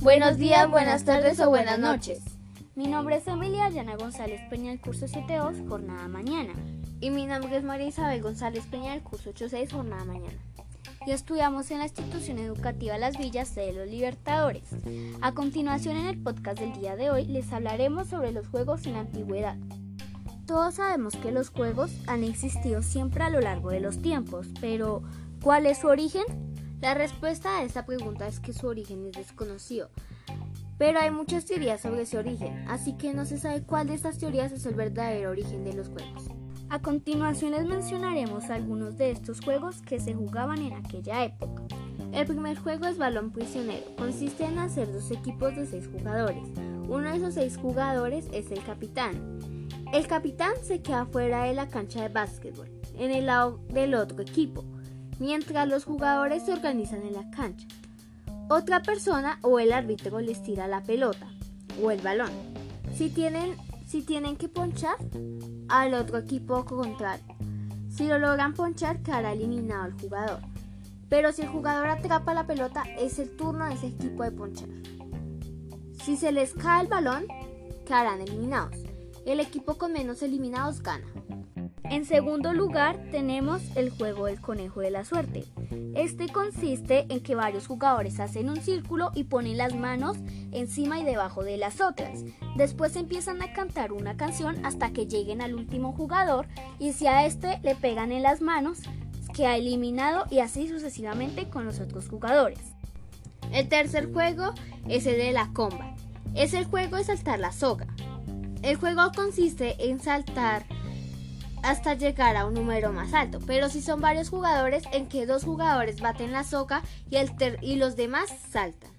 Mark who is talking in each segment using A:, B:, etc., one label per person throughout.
A: Buenos días, buenas tardes o buenas noches.
B: Mi nombre es Emilia Llana González Peña del curso 7.2, jornada mañana.
C: Y mi nombre es María Isabel González Peña del curso 8.6, jornada mañana.
B: Y estudiamos en la institución educativa Las Villas de los Libertadores. A continuación en el podcast del día de hoy les hablaremos sobre los juegos en la antigüedad. Todos sabemos que los juegos han existido siempre a lo largo de los tiempos, pero ¿cuál es su origen?
C: La respuesta a esta pregunta es que su origen es desconocido. Pero hay muchas teorías sobre ese origen, así que no se sabe cuál de estas teorías es el verdadero origen de los juegos.
B: A continuación les mencionaremos algunos de estos juegos que se jugaban en aquella época.
C: El primer juego es balón prisionero. Consiste en hacer dos equipos de seis jugadores. Uno de esos seis jugadores es el capitán el capitán se queda fuera de la cancha de básquetbol, en el lado del otro equipo, mientras los jugadores se organizan en la cancha. Otra persona o el árbitro les tira la pelota o el balón. Si tienen, si tienen que ponchar al otro equipo contrario. Si lo logran ponchar, quedará eliminado el jugador. Pero si el jugador atrapa la pelota, es el turno de ese equipo de ponchar. Si se les cae el balón, quedarán eliminados. El equipo con menos eliminados gana.
B: En segundo lugar tenemos el juego del conejo de la suerte. Este consiste en que varios jugadores hacen un círculo y ponen las manos encima y debajo de las otras. Después empiezan a cantar una canción hasta que lleguen al último jugador y si a este le pegan en las manos, queda eliminado y así sucesivamente con los otros jugadores.
C: El tercer juego es el de la comba. Es el juego de saltar la soga. El juego consiste en saltar hasta llegar a un número más alto, pero si son varios jugadores en que dos jugadores baten la soga y, el y los demás saltan.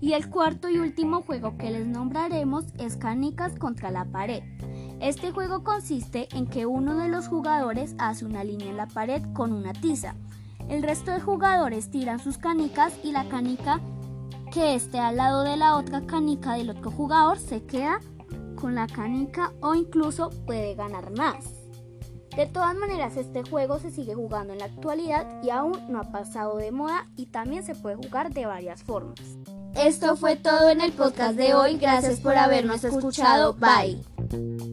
B: Y el cuarto y último juego que les nombraremos es canicas contra la pared. Este juego consiste en que uno de los jugadores hace una línea en la pared con una tiza. El resto de jugadores tiran sus canicas y la canica que esté al lado de la otra canica del otro jugador se queda con la canica o incluso puede ganar más. De todas maneras, este juego se sigue jugando en la actualidad y aún no ha pasado de moda y también se puede jugar de varias formas.
A: Esto fue todo en el podcast de hoy. Gracias por habernos escuchado. Bye.